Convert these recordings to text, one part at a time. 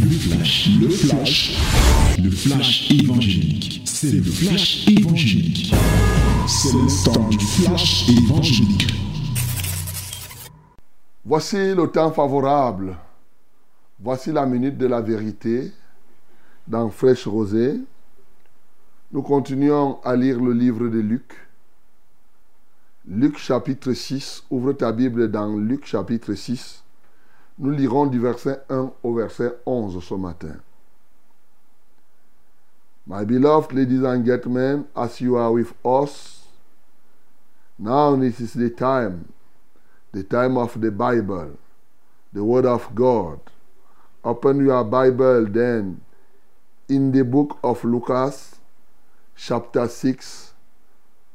Le flash, le flash, le flash évangélique. C'est le flash évangélique. C'est le temps du flash évangélique. Voici le temps favorable. Voici la minute de la vérité dans Fraîche Rosée. Nous continuons à lire le livre de Luc. Luc chapitre 6. Ouvre ta Bible dans Luc chapitre 6. Nous lirons du verset 1 au verset 11 ce matin. My beloved ladies and gentlemen, as you are with us, now this is the time, the time of the Bible, the Word of God. Open your Bible then in the book of Lucas, chapter 6,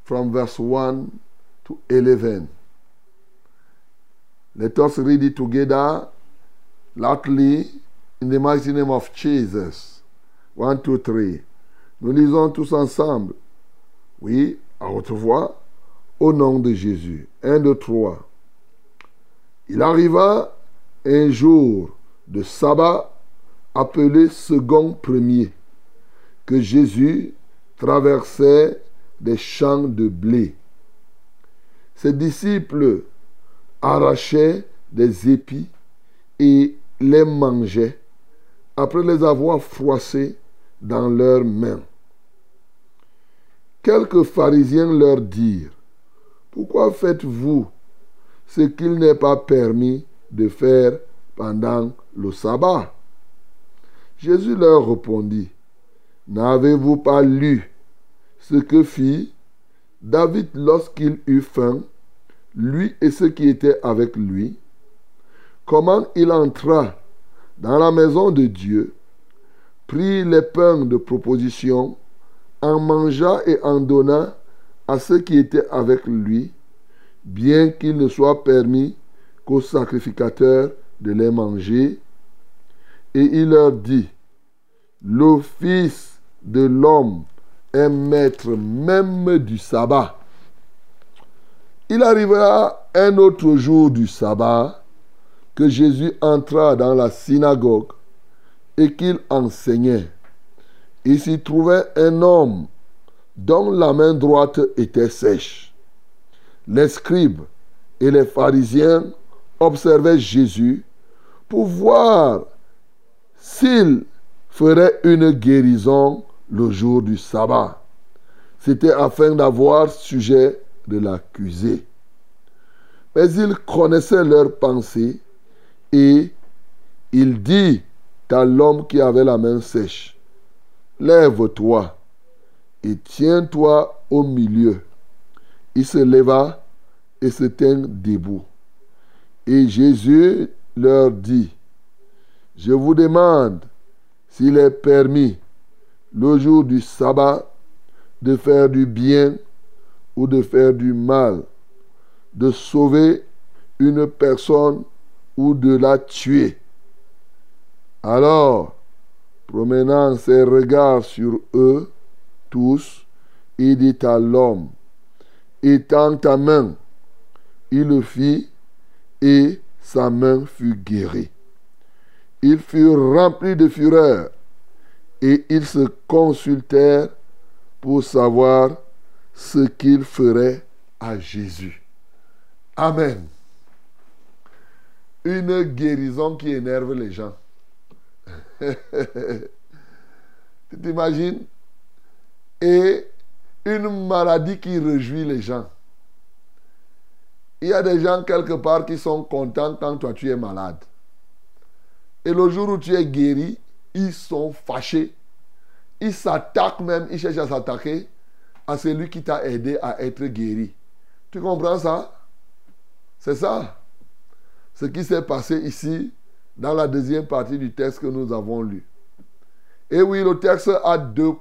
from verse 1 to 11. Let us read it together loudly in the mighty name of Jesus. One, two, three. Nous lisons tous ensemble. Oui, à haute voix, au nom de Jésus. Un, deux, trois. Il arriva un jour de sabbat appelé second premier que Jésus traversait des champs de blé. Ses disciples arrachaient des épis et les mangeaient après les avoir froissés dans leurs mains. Quelques pharisiens leur dirent, Pourquoi faites-vous ce qu'il n'est pas permis de faire pendant le sabbat? Jésus leur répondit, N'avez-vous pas lu ce que fit David lorsqu'il eut faim, lui et ceux qui étaient avec lui? Comment il entra dans la maison de Dieu, prit les pains de proposition, en mangea et en donna à ceux qui étaient avec lui, bien qu'il ne soit permis qu'aux sacrificateurs de les manger. Et il leur dit, le Fils de l'homme est maître même du sabbat. Il arrivera un autre jour du sabbat que Jésus entra dans la synagogue et qu'il enseignait. Il s'y trouvait un homme dont la main droite était sèche. Les scribes et les pharisiens observaient Jésus pour voir s'il ferait une guérison le jour du sabbat. C'était afin d'avoir sujet de l'accuser. Mais il connaissait leurs pensées et il dit à l'homme qui avait la main sèche, Lève-toi et tiens-toi au milieu. Il se leva et se tint debout. Et Jésus leur dit, Je vous demande s'il est permis le jour du sabbat de faire du bien ou de faire du mal, de sauver une personne ou de la tuer. Alors, promenant ses regards sur eux tous, il dit à l'homme, étends ta main. Il le fit et sa main fut guérie. Ils furent remplis de fureur et ils se consultèrent pour savoir ce qu'ils feraient à Jésus. Amen. Une guérison qui énerve les gens. tu t'imagines? Et une maladie qui réjouit les gens. Il y a des gens quelque part qui sont contents quand toi tu es malade. Et le jour où tu es guéri, ils sont fâchés. Ils s'attaquent même, ils cherchent à s'attaquer à celui qui t'a aidé à être guéri. Tu comprends ça? C'est ça. Ce qui s'est passé ici dans la deuxième partie du texte que nous avons lu. Et oui, le texte a deux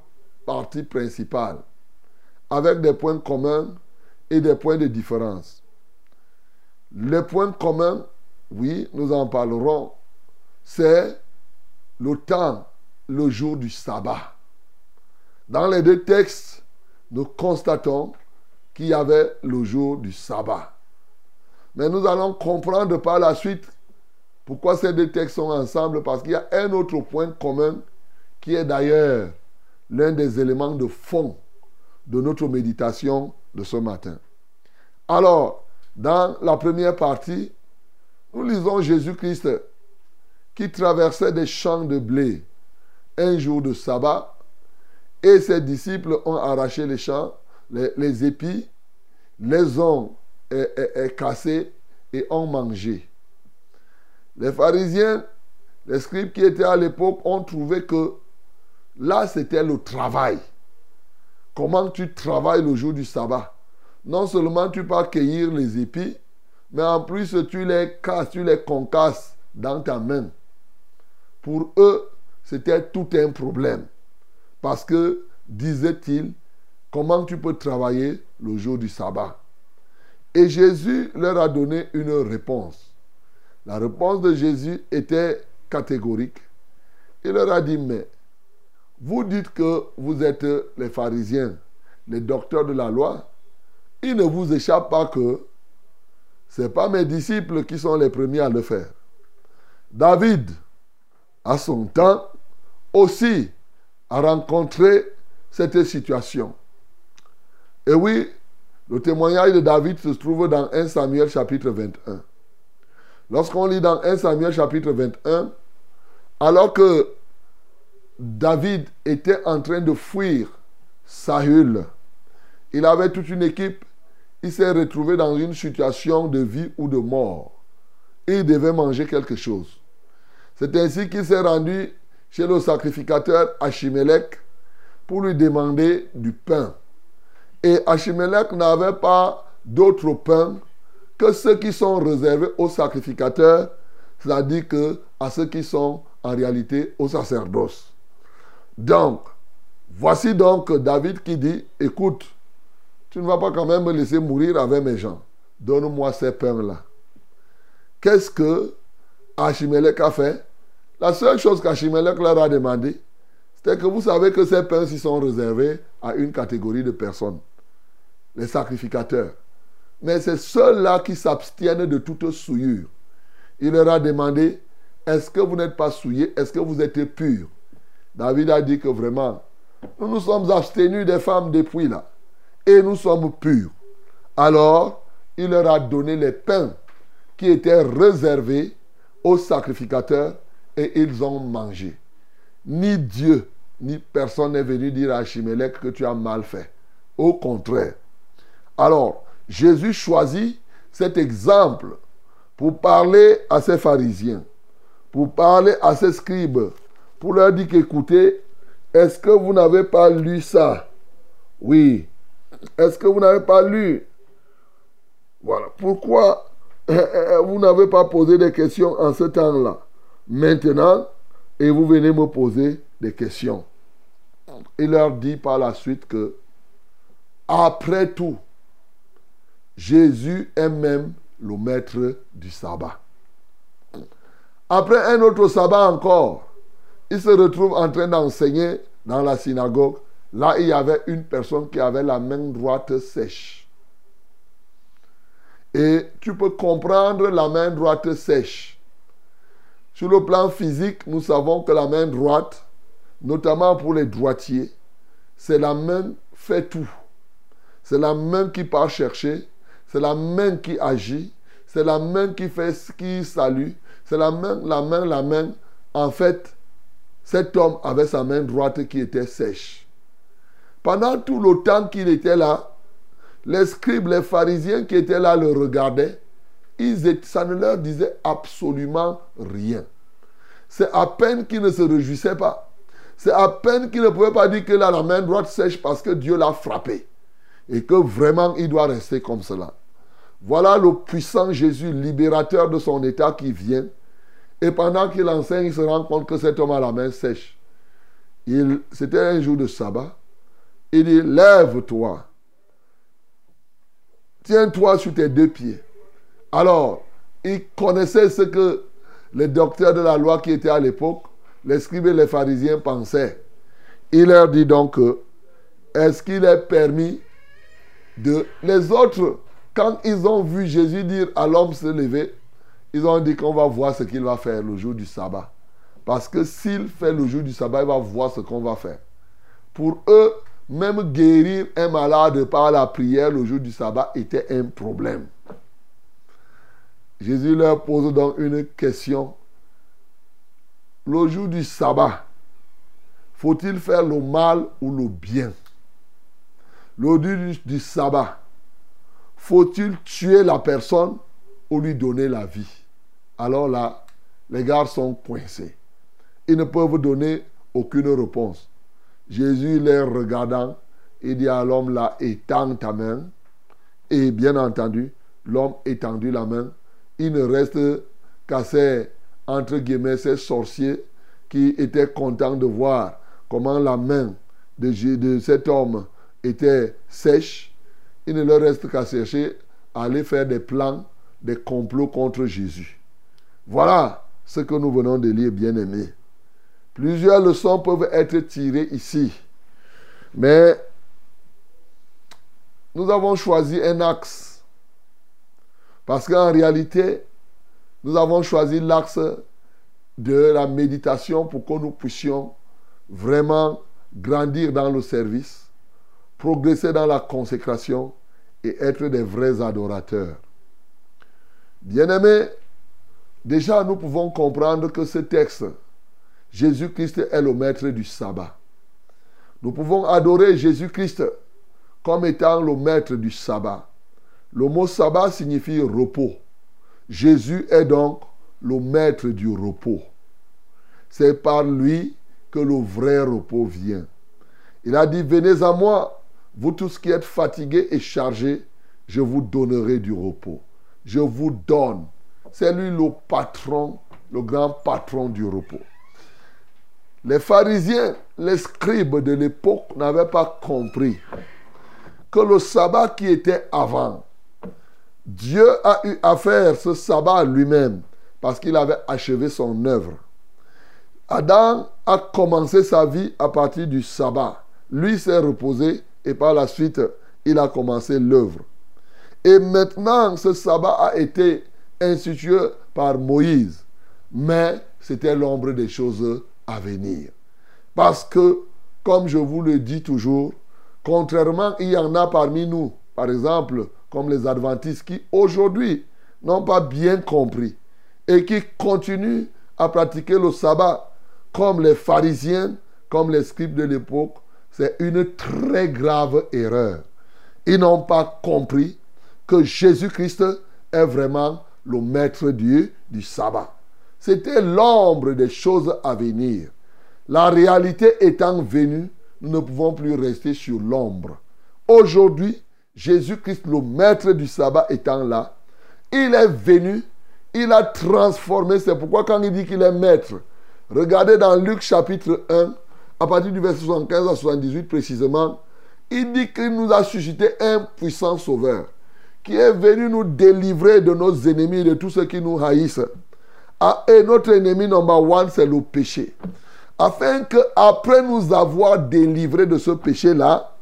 parties principales, avec des points communs et des points de différence. Les points communs, oui, nous en parlerons, c'est le temps, le jour du sabbat. Dans les deux textes, nous constatons qu'il y avait le jour du sabbat. Mais nous allons comprendre par la suite Pourquoi ces deux textes sont ensemble Parce qu'il y a un autre point commun qui est d'ailleurs l'un des éléments de fond de notre méditation de ce matin. Alors, dans la première partie, nous lisons Jésus-Christ qui traversait des champs de blé un jour de sabbat et ses disciples ont arraché les champs, les, épis, les ont cassés et ont mangé. Les pharisiens, les scribes qui étaient à l'époque ont trouvé que là c'était le travail. Comment tu travailles le jour du sabbat? Non seulement tu peux cueillir les épis, mais en plus tu les casses, tu les concasses dans ta main. Pour eux, c'était tout un problème. Parce que, disait-il, comment tu peux travailler le jour du sabbat? Et Jésus leur a donné une réponse. La réponse de Jésus était catégorique. Il leur a dit, mais vous dites que vous êtes les pharisiens, les docteurs de la loi. Il ne vous échappe pas que ce n'est pas mes disciples qui sont les premiers à le faire. David, à son temps, aussi a rencontré cette situation. Et oui, le témoignage de David se trouve dans 1 Samuel chapitre 21. Lorsqu'on lit dans 1 Samuel chapitre 21, alors que David était en train de fuir Saül, il avait toute une équipe, il s'est retrouvé dans une situation de vie ou de mort. Il devait manger quelque chose. C'est ainsi qu'il s'est rendu chez le sacrificateur Achimelech pour lui demander du pain. Et Achimelech n'avait pas d'autre pain que ceux qui sont réservés aux sacrificateurs, c'est-à-dire que à ceux qui sont en réalité au sacerdoce. Donc, voici donc David qui dit, écoute, tu ne vas pas quand même me laisser mourir avec mes gens. Donne-moi ces pains-là. Qu'est-ce que Achimelech a fait? La seule chose qu'Achimelech leur a demandé, c'était que vous savez que ces pains sont réservés à une catégorie de personnes, les sacrificateurs. Mais c'est ceux-là qui s'abstiennent de toute souillure. Il leur a demandé, est-ce que vous n'êtes pas souillés? Est-ce que vous êtes purs? David a dit que vraiment, nous nous sommes abstenus des femmes depuis là. Et nous sommes purs. Alors, il leur a donné les pains qui étaient réservés aux sacrificateurs et ils ont mangé. Ni Dieu, ni personne n'est venu dire à Achimelech que tu as mal fait. Au contraire. Alors, Jésus choisit cet exemple pour parler à ses pharisiens, pour parler à ses scribes, pour leur dire qu'écoutez, est-ce que vous n'avez pas lu ça? Oui. Est-ce que vous n'avez pas lu? Voilà. Pourquoi vous n'avez pas posé des questions en ce temps-là? Maintenant et vous venez me poser des questions. Il leur dit par la suite que, après tout, Jésus est même le maître du sabbat. Après un autre sabbat encore, il se retrouve en train d'enseigner dans la synagogue. Là, il y avait une personne qui avait la main droite sèche. Et tu peux comprendre la main droite sèche. Sur le plan physique, nous savons que la main droite, notamment pour les droitiers, c'est la main fait tout. C'est la main qui part chercher, c'est la main qui agit, c'est la main qui fait ce qui salue, c'est la main, la main, la main. En fait, cet homme avait sa main droite qui était sèche. Pendant tout le temps qu'il était là, les scribes, les pharisiens qui étaient là le regardaient ça ne leur disait absolument rien. C'est à peine qu'ils ne se réjouissaient pas. C'est à peine qu'ils ne pouvaient pas dire que là, la main droite sèche parce que Dieu l'a frappé. Et que vraiment, il doit rester comme cela. Voilà le puissant Jésus, libérateur de son état qui vient. Et pendant qu'il enseigne, il se rend compte que cet homme a la main sèche. C'était un jour de sabbat. Il dit, lève-toi. Tiens-toi sur tes deux pieds. Alors, il connaissait ce que les docteurs de la loi qui étaient à l'époque, les scribes et les pharisiens pensaient. Il leur dit donc, est-ce qu'il est permis de... Les autres, quand ils ont vu Jésus dire à l'homme se lever, ils ont dit qu'on va voir ce qu'il va faire le jour du sabbat. Parce que s'il fait le jour du sabbat, il va voir ce qu'on va faire. Pour eux, même guérir un malade par la prière le jour du sabbat était un problème. Jésus leur pose donc une question. Le jour du sabbat, faut-il faire le mal ou le bien? Le jour du sabbat, faut-il tuer la personne ou lui donner la vie? Alors là, les gars sont coincés. Ils ne peuvent donner aucune réponse. Jésus les regardant, il dit à l'homme là, étends ta main. Et bien entendu, l'homme étendu la main. Il ne reste qu'à ces, entre guillemets, ces sorciers qui étaient contents de voir comment la main de, de cet homme était sèche. Il ne leur reste qu'à chercher à aller faire des plans, des complots contre Jésus. Voilà ce que nous venons de lire, bien aimés. Plusieurs leçons peuvent être tirées ici. Mais nous avons choisi un axe. Parce qu'en réalité, nous avons choisi l'axe de la méditation pour que nous puissions vraiment grandir dans le service, progresser dans la consécration et être des vrais adorateurs. Bien-aimés, déjà nous pouvons comprendre que ce texte Jésus-Christ est le maître du sabbat. Nous pouvons adorer Jésus-Christ comme étant le maître du sabbat. Le mot sabbat signifie repos. Jésus est donc le maître du repos. C'est par lui que le vrai repos vient. Il a dit, venez à moi, vous tous qui êtes fatigués et chargés, je vous donnerai du repos. Je vous donne. C'est lui le patron, le grand patron du repos. Les pharisiens, les scribes de l'époque n'avaient pas compris que le sabbat qui était avant, Dieu a eu à faire ce sabbat lui-même parce qu'il avait achevé son œuvre. Adam a commencé sa vie à partir du sabbat. Lui s'est reposé et par la suite, il a commencé l'œuvre. Et maintenant, ce sabbat a été institué par Moïse. Mais c'était l'ombre des choses à venir. Parce que, comme je vous le dis toujours, contrairement, il y en a parmi nous, par exemple, comme les adventistes, qui aujourd'hui n'ont pas bien compris et qui continuent à pratiquer le sabbat comme les pharisiens, comme les scribes de l'époque, c'est une très grave erreur. Ils n'ont pas compris que Jésus-Christ est vraiment le maître Dieu du sabbat. C'était l'ombre des choses à venir. La réalité étant venue, nous ne pouvons plus rester sur l'ombre. Aujourd'hui, Jésus-Christ, le maître du sabbat, étant là, il est venu, il a transformé. C'est pourquoi quand il dit qu'il est maître, regardez dans Luc chapitre 1, à partir du verset 75 à 78 précisément, il dit qu'il nous a suscité un puissant sauveur qui est venu nous délivrer de nos ennemis, de tous ceux qui nous haïssent. Ah, et notre ennemi number one, c'est le péché. Afin que, après nous avoir délivrés de ce péché-là,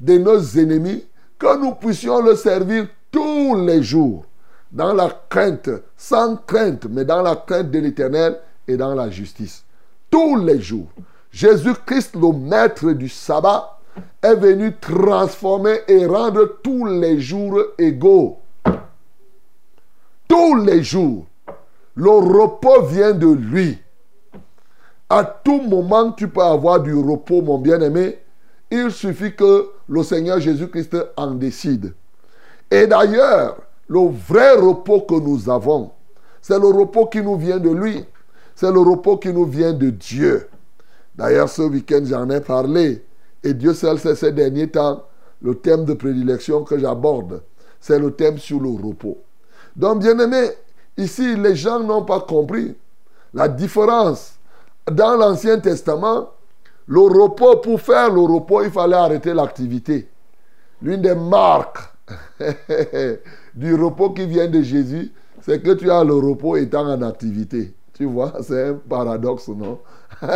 de nos ennemis, que nous puissions le servir tous les jours, dans la crainte, sans crainte, mais dans la crainte de l'éternel et dans la justice. Tous les jours. Jésus-Christ, le maître du sabbat, est venu transformer et rendre tous les jours égaux. Tous les jours. Le repos vient de lui. À tout moment, tu peux avoir du repos, mon bien-aimé. Il suffit que le Seigneur Jésus-Christ en décide. Et d'ailleurs, le vrai repos que nous avons, c'est le repos qui nous vient de lui. C'est le repos qui nous vient de Dieu. D'ailleurs, ce week-end, j'en ai parlé. Et Dieu seul sait ces derniers temps, le thème de prédilection que j'aborde, c'est le thème sur le repos. Donc, bien aimé, Ici, les gens n'ont pas compris la différence. Dans l'Ancien Testament, le repos, pour faire le repos, il fallait arrêter l'activité. L'une des marques du repos qui vient de Jésus, c'est que tu as le repos étant en activité. Tu vois, c'est un paradoxe, non?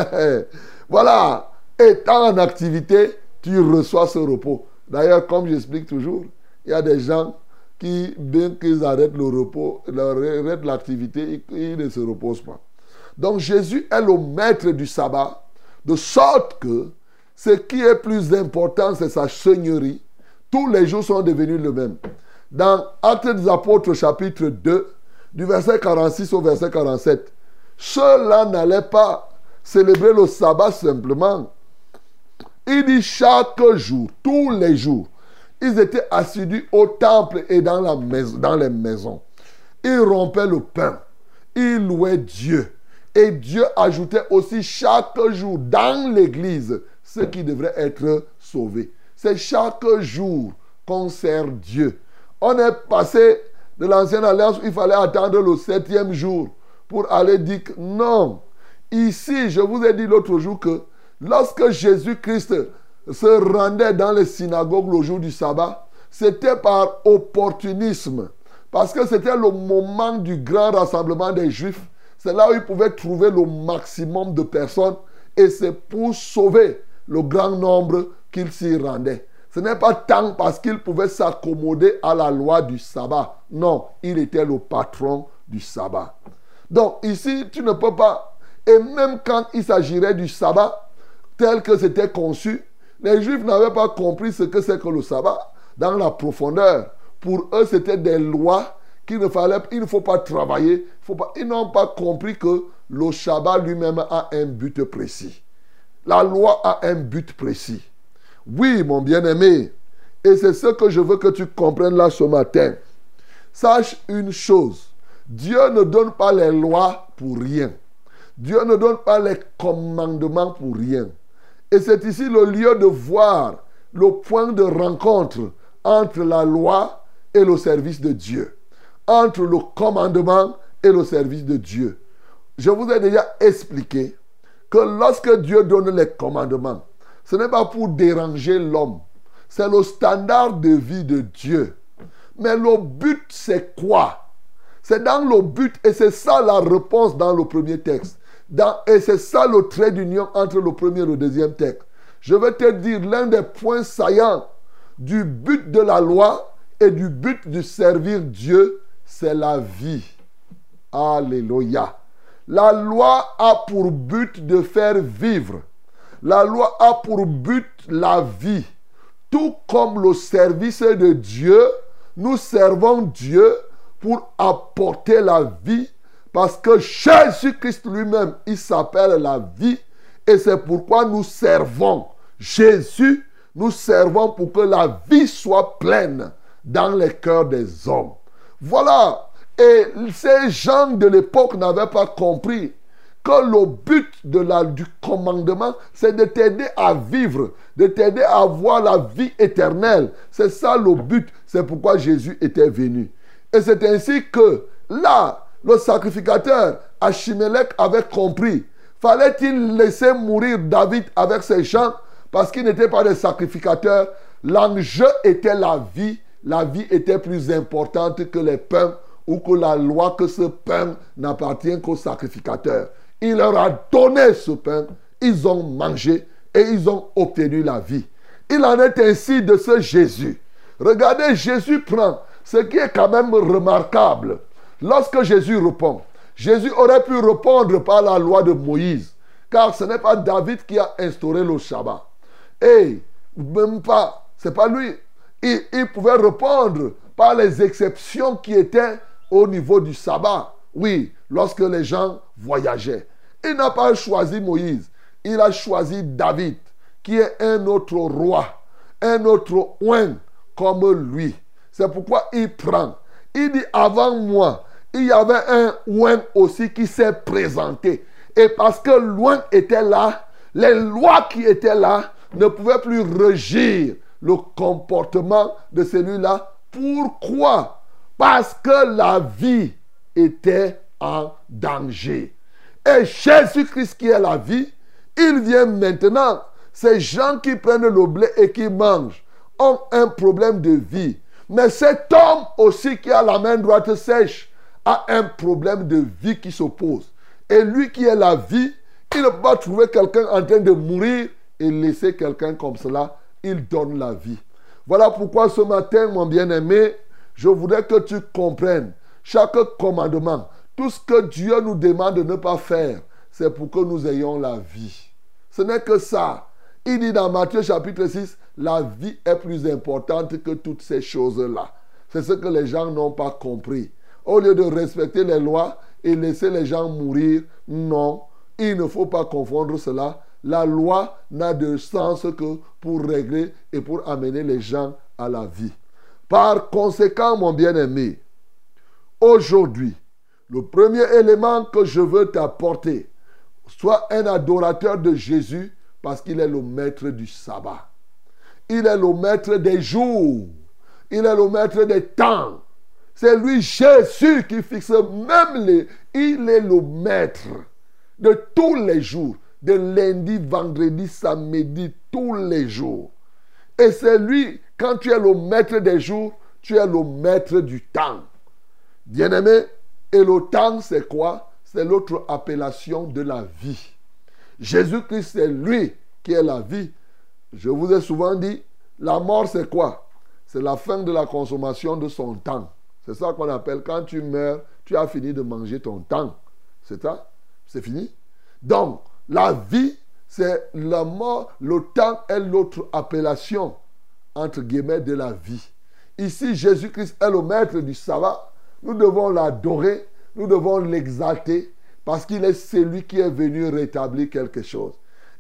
Voilà, étant en activité, tu reçois ce repos. D'ailleurs, comme j'explique toujours, il y a des gens qui, bien qu'ils arrêtent le repos, arrêtent l'activité, ils ne se reposent pas. Donc Jésus est le maître du sabbat, de sorte que ce qui est plus important, c'est sa seigneurie. Tous les jours sont devenus le même. Dans Actes des Apôtres chapitre 2, du verset 46 au verset 47, ceux-là n'allaient pas célébrer le sabbat simplement. Il dit chaque jour, tous les jours, ils étaient assidus au temple et dans, la maison, dans les maisons. Ils rompaient le pain. Ils louaient Dieu. Et Dieu ajoutait aussi chaque jour dans l'église ceux qui devraient être sauvés. C'est chaque jour qu'on sert Dieu. On est passé de l'ancienne alliance où il fallait attendre le septième jour pour aller dire non. Ici, je vous ai dit l'autre jour que lorsque Jésus-Christ se rendait dans les synagogues le jour du sabbat, c'était par opportunisme. Parce que c'était le moment du grand rassemblement des Juifs. C'est là où ils pouvaient trouver le maximum de personnes. Et c'est pour sauver le grand nombre qu'ils s'y rendaient. Ce n'est pas tant parce qu'il pouvait s'accommoder à la loi du sabbat. Non, il était le patron du sabbat. Donc ici, tu ne peux pas. Et même quand il s'agirait du sabbat, tel que c'était conçu, les Juifs n'avaient pas compris ce que c'est que le sabbat dans la profondeur. Pour eux, c'était des lois qu'il ne fallait, il ne faut pas travailler. Faut ils n'ont pas compris que le sabbat lui-même a un but précis. La loi a un but précis. Oui, mon bien-aimé, et c'est ce que je veux que tu comprennes là ce matin. Sache une chose, Dieu ne donne pas les lois pour rien. Dieu ne donne pas les commandements pour rien. Et c'est ici le lieu de voir le point de rencontre entre la loi et le service de Dieu. Entre le commandement et le service de Dieu. Je vous ai déjà expliqué que lorsque Dieu donne les commandements, ce n'est pas pour déranger l'homme. C'est le standard de vie de Dieu. Mais le but, c'est quoi? C'est dans le but, et c'est ça la réponse dans le premier texte. Et c'est ça le trait d'union entre le premier et le deuxième texte. Je vais te dire l'un des points saillants du but de la loi et du but de servir Dieu, c'est la vie. Alléluia. La loi a pour but de faire vivre. La loi a pour but la vie. Tout comme le service de Dieu, nous servons Dieu pour apporter la vie. Parce que Jésus-Christ lui-même, il s'appelle la vie. Et c'est pourquoi nous servons Jésus. Nous servons pour que la vie soit pleine dans les cœurs des hommes. Voilà et ces gens de l'époque n'avaient pas compris que le but du commandement, c'est de t'aider à vivre, de t'aider à avoir la vie éternelle. C'est ça le but. C'est pourquoi Jésus était venu. Et c'est ainsi que là, le sacrificateur Achimelech avait compris. Fallait-il laisser mourir David avec ses gens parce qu'ils n'étaient pas des sacrificateurs? L'enjeu était la vie. La vie était plus importante que les pains ou que la loi que ce pain n'appartient qu'au sacrificateur. Il leur a donné ce pain, ils ont mangé et ils ont obtenu la vie. Il en est ainsi de ce Jésus. Regardez, Jésus prend ce qui est quand même remarquable. Lorsque Jésus répond, Jésus aurait pu répondre par la loi de Moïse, car ce n'est pas David qui a instauré le Shabbat. Et même pas, c'est pas lui. Il, pouvait répondre par les exceptions qui étaient au niveau du sabbat. Oui, lorsque les gens voyageaient. Il n'a pas choisi Moïse. Il a choisi David, qui est un autre roi, un autre oin comme lui. C'est pourquoi il prend. Il dit, avant moi, il y avait un oin aussi qui s'est présenté. Et parce que loin était là, les lois qui étaient là ne pouvaient plus régir le comportement de celui-là. Pourquoi? Parce que la vie était en danger. Et Jésus-Christ qui est la vie, il vient maintenant. Ces gens qui prennent le blé et qui mangent ont un problème de vie. Mais cet homme aussi qui a la main droite sèche a un problème de vie qui s'oppose. Et lui qui est la vie, il ne peut pas trouver quelqu'un en train de mourir et laisser quelqu'un comme cela. Il donne la vie. Voilà pourquoi ce matin, mon bien-aimé, je voudrais que tu comprennes chaque commandement, tout ce que Dieu nous demande de ne pas faire, c'est pour que nous ayons la vie. Ce n'est que ça. Il dit dans Matthieu chapitre 6, la vie est plus importante que toutes ces choses-là. C'est ce que les gens n'ont pas compris. Au lieu de respecter les lois et laisser les gens mourir, non, il ne faut pas confondre cela. La loi n'a de sens que pour régler et pour amener les gens à la vie. Par conséquent, mon bien-aimé, aujourd'hui, le premier élément que je veux t'apporter, sois un adorateur de Jésus parce qu'il est le maître du sabbat. Il est le maître des jours. Il est le maître des temps. C'est lui, Jésus, qui fixe même les... Il est le maître de tous les jours. De lundi, vendredi, samedi, tous les jours. Et c'est lui, quand tu es le maître des jours, tu es le maître du temps. Bien-aimé, et le temps, c'est quoi? C'est l'autre appellation de la vie. Jésus-Christ, c'est lui qui est la vie. Je vous ai souvent dit, la mort, c'est quoi? C'est la fin de la consommation de son temps. C'est ça qu'on appelle quand tu meurs, tu as fini de manger ton temps. C'est ça? C'est fini? Donc, la vie, c'est la mort. Le temps est l'autre appellation, entre guillemets, de la vie. Ici, Jésus-Christ est le maître du sabbat. Nous devons l'adorer, nous devons l'exalter, parce qu'il est celui qui est venu rétablir quelque chose.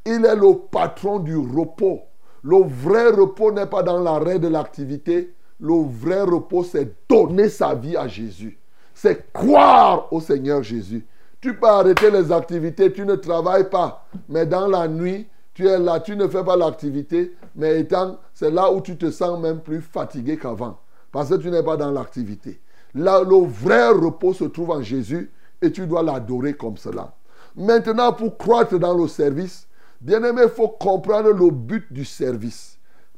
Il est le patron du repos. Le vrai repos n'est pas dans l'arrêt de l'activité. Le vrai repos, c'est donner sa vie à Jésus. C'est croire au Seigneur Jésus. Tu peux arrêter les activités, tu ne travailles pas. Mais dans la nuit, tu es là, tu ne fais pas l'activité. Mais étant, c'est là où tu te sens même plus fatigué qu'avant. Parce que tu n'es pas dans l'activité. Là, le vrai repos se trouve en Jésus et tu dois l'adorer comme cela. Maintenant, pour croître dans le service, Bien-aimé, il faut comprendre le but du service.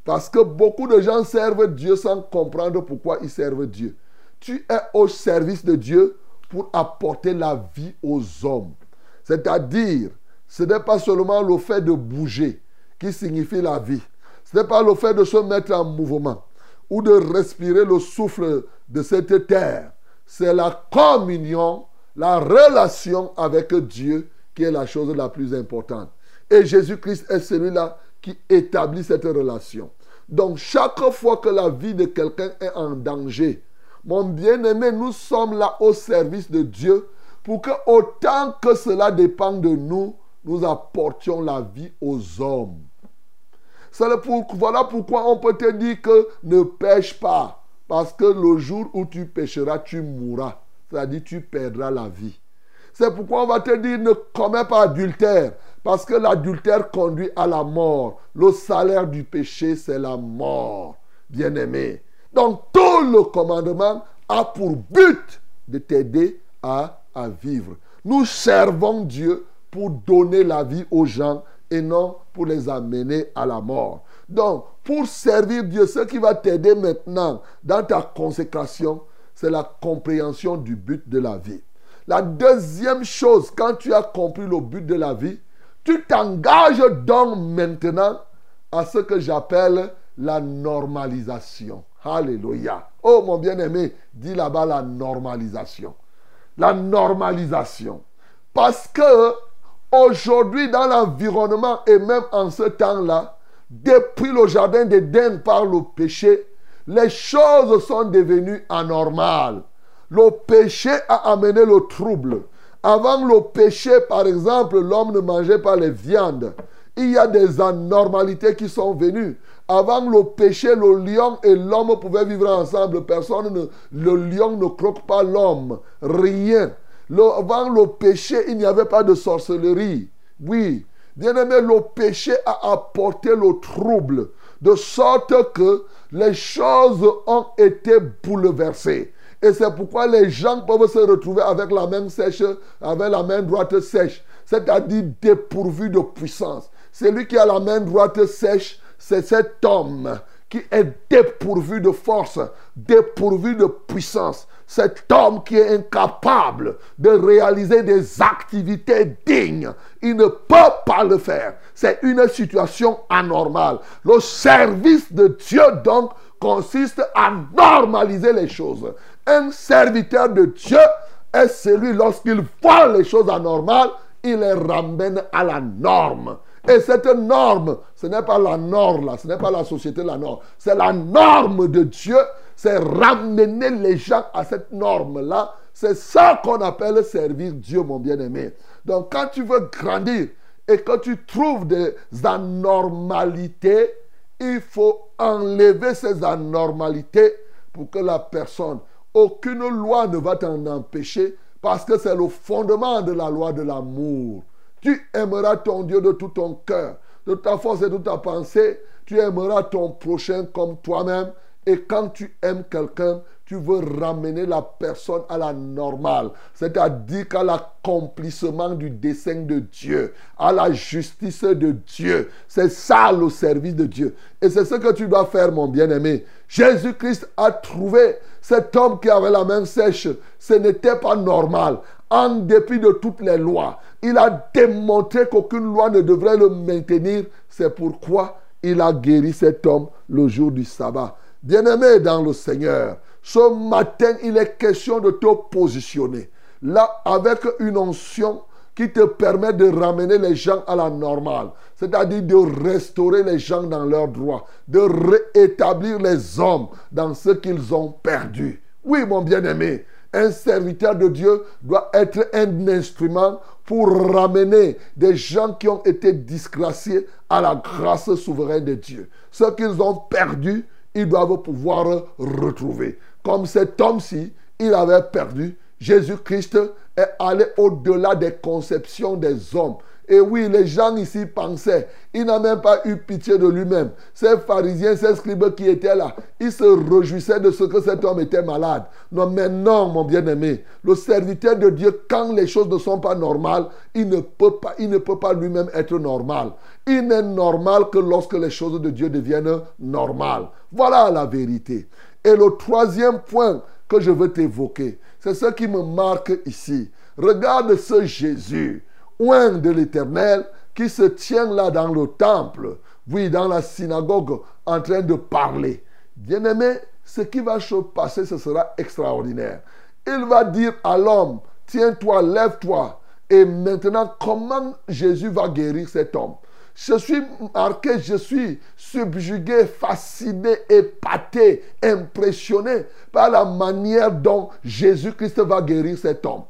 Parce que beaucoup de gens servent Dieu sans comprendre pourquoi ils servent Dieu. Tu es au service de Dieu pour apporter la vie aux hommes. C'est-à-dire, ce n'est pas seulement le fait de bouger qui signifie la vie. Ce n'est pas le fait de se mettre en mouvement ou de respirer le souffle de cette terre. C'est la communion, la relation avec Dieu qui est la chose la plus importante. Et Jésus-Christ est celui-là qui établit cette relation. Donc chaque fois que la vie de quelqu'un est en danger, mon bien-aimé, nous sommes là au service de Dieu pour que autant que cela dépend de nous, nous apportions la vie aux hommes. voilà pourquoi on peut te dire que ne pêche pas. Parce que le jour où tu pêcheras, tu mourras. C'est-à-dire tu perdras la vie. C'est pourquoi on va te dire ne commets pas adultère. Parce que l'adultère conduit à la mort. Le salaire du péché, c'est la mort. Bien-aimé. Donc tout le commandement a pour but de t'aider à, à vivre. Nous servons Dieu pour donner la vie aux gens et non pour les amener à la mort. Donc, pour servir Dieu, ce qui va t'aider maintenant dans ta consécration, c'est la compréhension du but de la vie. La deuxième chose, quand tu as compris le but de la vie, tu t'engages donc maintenant à ce que j'appelle la normalisation. Alléluia. Oh mon bien-aimé, dis là-bas la normalisation. La normalisation. Parce que aujourd'hui dans l'environnement et même en ce temps-là, depuis le jardin d'Éden par le péché, les choses sont devenues anormales. Le péché a amené le trouble. Avant le péché, par exemple, l'homme ne mangeait pas les viandes. Il y a des anormalités qui sont venues. Avant le péché, le lion et l'homme pouvaient vivre ensemble. Personne ne, le lion ne croque pas l'homme. Rien. avant le péché, il n'y avait pas de sorcellerie. Oui. Bien aimé, le péché a apporté le trouble. De sorte que les choses ont été bouleversées. Et c'est pourquoi les gens peuvent se retrouver avec la main sèche, avec la main droite sèche, c'est-à-dire dépourvu de puissance. Celui qui a la main droite sèche, c'est cet homme qui est dépourvu de force, dépourvu de puissance. Cet homme qui est incapable de réaliser des activités dignes, il ne peut pas le faire. C'est une situation anormale. Le service de Dieu, donc, consiste à normaliser les choses. Un serviteur de Dieu est celui, lorsqu'il voit les choses anormales, il les ramène à la norme. Et cette norme, ce n'est pas la norme, là, ce n'est pas la société la norme, c'est la norme de Dieu, c'est ramener les gens à cette norme-là. C'est ça qu'on appelle servir Dieu, mon bien-aimé. Donc quand tu veux grandir et que tu trouves des anormalités, il faut enlever ces anormalités pour que la personne, aucune loi ne va t'en empêcher parce que c'est le fondement de la loi de l'amour. Tu aimeras ton Dieu de tout ton cœur, de ta force et de ta pensée. Tu aimeras ton prochain comme toi-même. Et quand tu aimes quelqu'un, tu veux ramener la personne à la normale, c'est-à-dire qu'à l'accomplissement du dessein de Dieu, à la justice de Dieu. C'est ça le service de Dieu. Et c'est ce que tu dois faire, mon bien-aimé. Jésus-Christ a trouvé cet homme qui avait la main sèche. Ce n'était pas normal. En dépit de toutes les lois, il a démontré qu'aucune loi ne devrait le maintenir. C'est pourquoi il a guéri cet homme le jour du sabbat. Bien-aimé dans le Seigneur, ce matin, il est question de te positionner. Là, avec une onction qui te permet de ramener les gens à la normale. C'est-à-dire de restaurer les gens dans leurs droits. De rétablir les hommes dans ce qu'ils ont perdu. Oui, mon bien-aimé, un serviteur de Dieu doit être un instrument pour ramener des gens qui ont été disgraciés à la grâce souveraine de Dieu. Ce qu'ils ont perdu, ils doivent pouvoir retrouver. Comme cet homme-ci, il avait perdu. Jésus-Christ est allé au-delà des conceptions des hommes. Et oui, les gens ici pensaient, il n'a même pas eu pitié de lui-même. Ces pharisiens, ces scribes qui étaient là, ils se réjouissaient de ce que cet homme était malade. Non, mais non, mon bien-aimé, le serviteur de Dieu, quand les choses ne sont pas normales, il ne peut pas, il ne peut pas lui-même être normal. Il n'est normal que lorsque les choses de Dieu deviennent normales. Voilà la vérité. Et le troisième point que je veux t'évoquer, c'est ce qui me marque ici. Regarde ce Jésus oint de l'Éternel qui se tient là dans le temple, oui, dans la synagogue, en train de parler. Bien-aimé, ce qui va se passer, ce sera extraordinaire. Il va dire à l'homme, tiens-toi, lève-toi. Et maintenant, comment Jésus va guérir cet homme? Je suis marqué, je suis subjugué, fasciné, épaté, impressionné par la manière dont Jésus-Christ va guérir cet homme.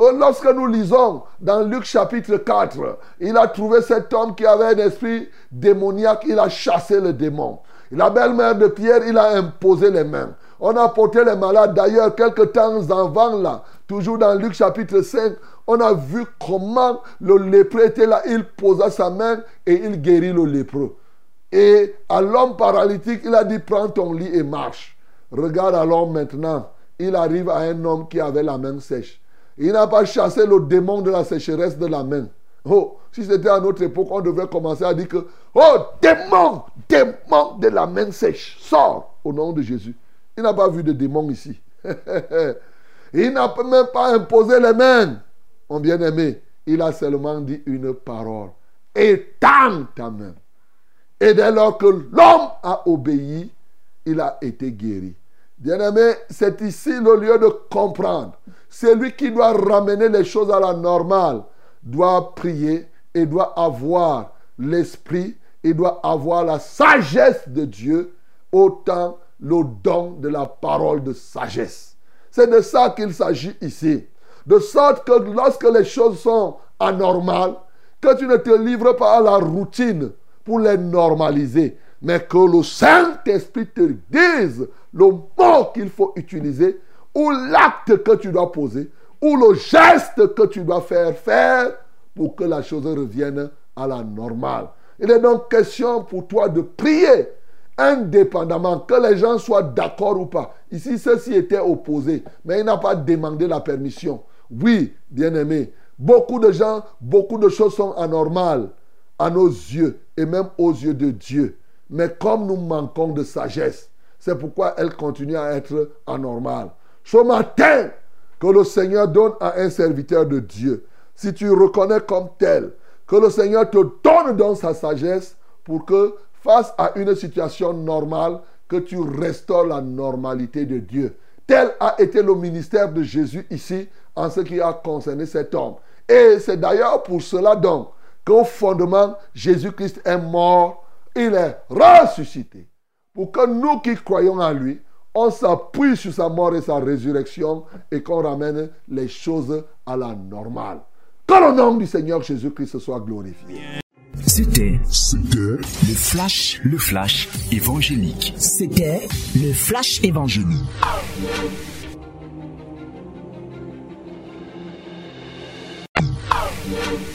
Euh, lorsque nous lisons dans Luc chapitre 4, il a trouvé cet homme qui avait un esprit démoniaque, il a chassé le démon. La belle-mère de Pierre, il a imposé les mains. On a porté les malades. D'ailleurs, quelques temps avant, là, toujours dans Luc chapitre 5, on a vu comment le lépreux était là. Il posa sa main et il guérit le lépreux. Et à l'homme paralytique, il a dit, prends ton lit et marche. Regarde alors maintenant, il arrive à un homme qui avait la main sèche. Il n'a pas chassé le démon de la sécheresse de la main. Oh, si c'était à notre époque, on devrait commencer à dire que, oh, démon, démon de la main sèche, sors au nom de Jésus. Il n'a pas vu de démon ici. il n'a même pas imposé les mains. Mon bien-aimé, il a seulement dit une parole. Étends ta main. Et dès lors que l'homme a obéi, il a été guéri. Bien-aimé, c'est ici le lieu de comprendre. Celui qui doit ramener les choses à la normale doit prier et doit avoir l'esprit et doit avoir la sagesse de Dieu, autant le don de la parole de sagesse. C'est de ça qu'il s'agit ici. De sorte que lorsque les choses sont anormales, que tu ne te livres pas à la routine pour les normaliser, mais que le Saint-Esprit te dise le mot qu'il faut utiliser, ou l'acte que tu dois poser, ou le geste que tu dois faire faire pour que la chose revienne à la normale. Il est donc question pour toi de prier indépendamment, que les gens soient d'accord ou pas. Ici, ceci était opposé, mais il n'a pas demandé la permission. Oui, bien-aimé, beaucoup de gens, beaucoup de choses sont anormales à nos yeux et même aux yeux de Dieu. Mais comme nous manquons de sagesse, c'est pourquoi elles continuent à être anormales. Ce matin, que le Seigneur donne à un serviteur de Dieu, si tu reconnais comme tel, que le Seigneur te donne dans sa sagesse pour que face à une situation normale, que tu restaures la normalité de Dieu. Tel a été le ministère de Jésus ici en ce qui a concerné cet homme. Et c'est d'ailleurs pour cela donc qu'au fondement, Jésus-Christ est mort, il est ressuscité. Pour que nous qui croyons en lui, on s'appuie sur sa mort et sa résurrection et qu'on ramène les choses à la normale. Que le nom du Seigneur Jésus-Christ soit glorifié. C'était C'était le flash, le flash évangélique. C'était le flash évangélique. Thank you.